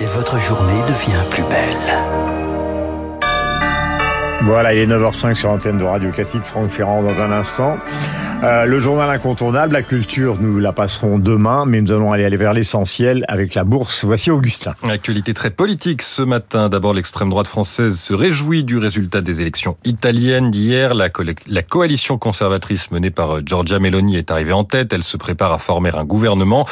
et votre journée devient plus belle. Voilà, il est 9h05 sur l'antenne de Radio Classique, Franck Ferrand dans un instant. Euh, le journal incontournable, la culture, nous la passerons demain, mais nous allons aller, aller vers l'essentiel avec la bourse. Voici Augustin. Actualité très politique ce matin. D'abord, l'extrême droite française se réjouit du résultat des élections italiennes d'hier. La, la coalition conservatrice menée par euh, Giorgia Meloni est arrivée en tête. Elle se prépare à former un gouvernement.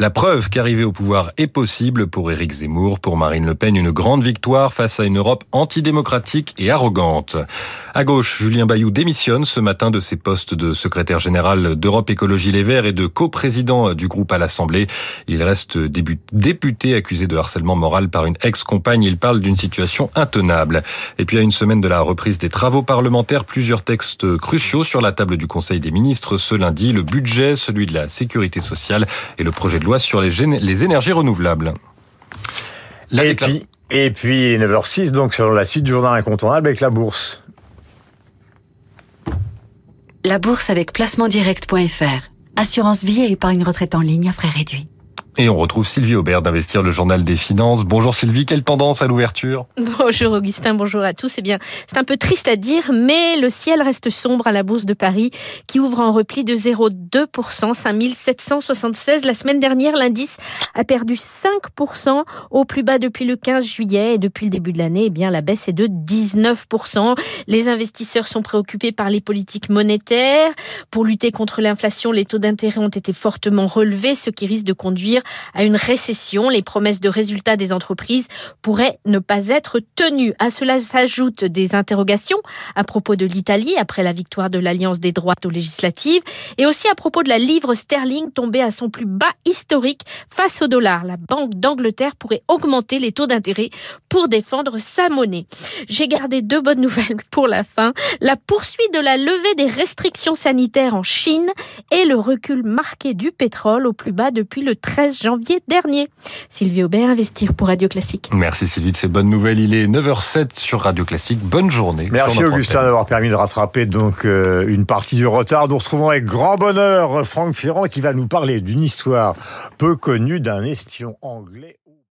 La preuve qu'arriver au pouvoir est possible pour Éric Zemmour, pour Marine Le Pen, une grande victoire face à une Europe antidémocratique et arrogante. À gauche, Julien Bayou démissionne ce matin de ses postes de secrétaire général d'Europe Écologie Les Verts et de coprésident du groupe à l'Assemblée. Il reste député accusé de harcèlement moral par une ex-compagne. Il parle d'une situation intenable. Et puis à une semaine de la reprise des travaux parlementaires, plusieurs textes cruciaux sur la table du Conseil des ministres ce lundi. Le budget, celui de la sécurité sociale et le projet de loi sur les, les énergies renouvelables. et, puis, et puis 9h06, donc sur la suite du journal incontournable avec la bourse. La bourse avec placementdirect.fr. Assurance vie et épargne retraite en ligne à frais réduits. Et on retrouve Sylvie Aubert d'Investir le Journal des Finances. Bonjour Sylvie, quelle tendance à l'ouverture? Bonjour Augustin, bonjour à tous. Eh bien, c'est un peu triste à dire, mais le ciel reste sombre à la Bourse de Paris qui ouvre en repli de 0,2%, 5776. La semaine dernière, l'indice a perdu 5% au plus bas depuis le 15 juillet et depuis le début de l'année, eh bien, la baisse est de 19%. Les investisseurs sont préoccupés par les politiques monétaires. Pour lutter contre l'inflation, les taux d'intérêt ont été fortement relevés, ce qui risque de conduire à une récession. Les promesses de résultats des entreprises pourraient ne pas être tenues. À cela s'ajoutent des interrogations à propos de l'Italie après la victoire de l'Alliance des droites aux législatives et aussi à propos de la livre sterling tombée à son plus bas historique face au dollar. La Banque d'Angleterre pourrait augmenter les taux d'intérêt pour défendre sa monnaie. J'ai gardé deux bonnes nouvelles pour la fin. La poursuite de la levée des restrictions sanitaires en Chine et le recul marqué du pétrole au plus bas depuis le 13 janvier dernier. Sylvie Aubert, Investir pour Radio Classique. Merci Sylvie de ces bonnes nouvelles. Il est 9h07 sur Radio Classique. Bonne journée. Merci Augustin d'avoir permis de rattraper donc euh, une partie du retard. Nous retrouvons avec grand bonheur Franck Ferrand qui va nous parler d'une histoire peu connue d'un espion anglais.